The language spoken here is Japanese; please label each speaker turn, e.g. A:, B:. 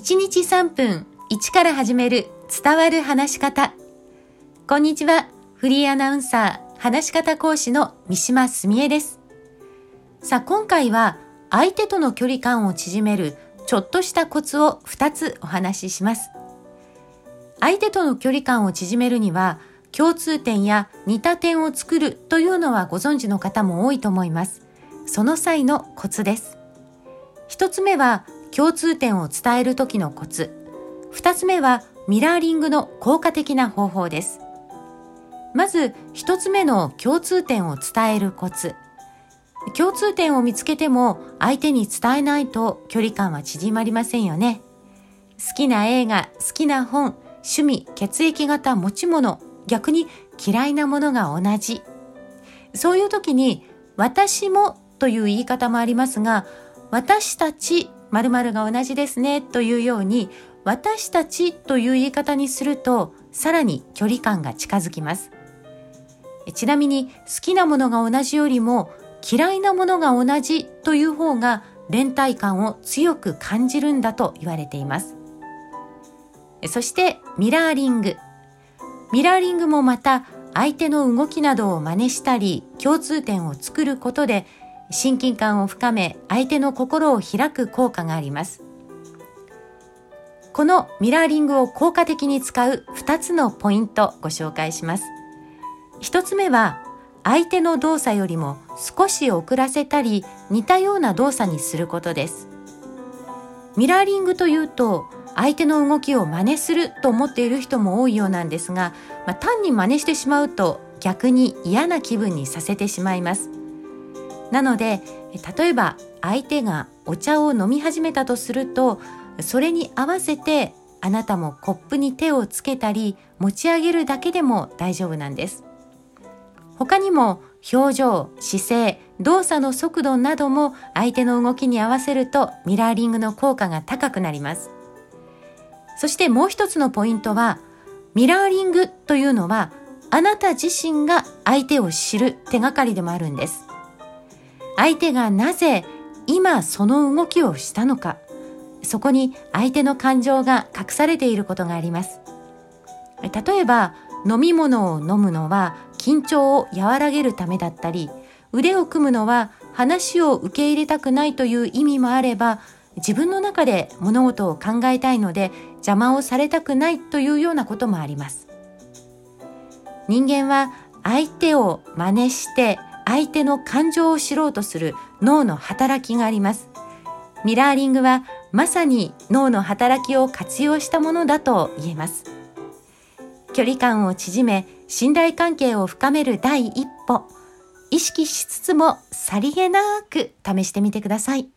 A: 1日3分1から始める伝わる話し方。こんにちは。フリーアナウンサー、話し方講師の三島澄江です。さあ、今回は相手との距離感を縮めるちょっとしたコツを2つお話しします。相手との距離感を縮めるには共通点や似た点を作るというのはご存知の方も多いと思います。その際のコツです。一つ目は共通点を伝える時のコツ。二つ目はミラーリングの効果的な方法です。まず一つ目の共通点を伝えるコツ。共通点を見つけても相手に伝えないと距離感は縮まりませんよね。好きな映画、好きな本、趣味、血液型、持ち物、逆に嫌いなものが同じ。そういう時に私もという言い方もありますが、私たち〇〇が同じですねというように私たちという言い方にするとさらに距離感が近づきます。ちなみに好きなものが同じよりも嫌いなものが同じという方が連帯感を強く感じるんだと言われています。そしてミラーリング。ミラーリングもまた相手の動きなどを真似したり共通点を作ることで親近感を深め相手の心を開く効果があります。このミラーリングを効果的に使う2つのポイントご紹介します。1つ目は相手の動作よりも少し遅らせたり似たような動作にすることです。ミラーリングというと相手の動きを真似すると思っている人も多いようなんですが、まあ、単に真似してしまうと逆に嫌な気分にさせてしまいます。なので例えば相手がお茶を飲み始めたとするとそれに合わせてあなたもコップに手をつけたり持ち上げるだけでも大丈夫なんです。他にも表情、姿勢、動作の速度なども相手の動きに合わせるとミラーリングの効果が高くなります。そしてもう一つのポイントはミラーリングというのはあなた自身が相手を知る手がかりでもあるんです。相手がなぜ今その動きをしたのか、そこに相手の感情が隠されていることがあります。例えば、飲み物を飲むのは緊張を和らげるためだったり、腕を組むのは話を受け入れたくないという意味もあれば、自分の中で物事を考えたいので邪魔をされたくないというようなこともあります。人間は相手を真似して相手の感情を知ろうとする脳の働きがあります。ミラーリングはまさに脳の働きを活用したものだと言えます。距離感を縮め、信頼関係を深める第一歩。意識しつつもさりげなく試してみてください。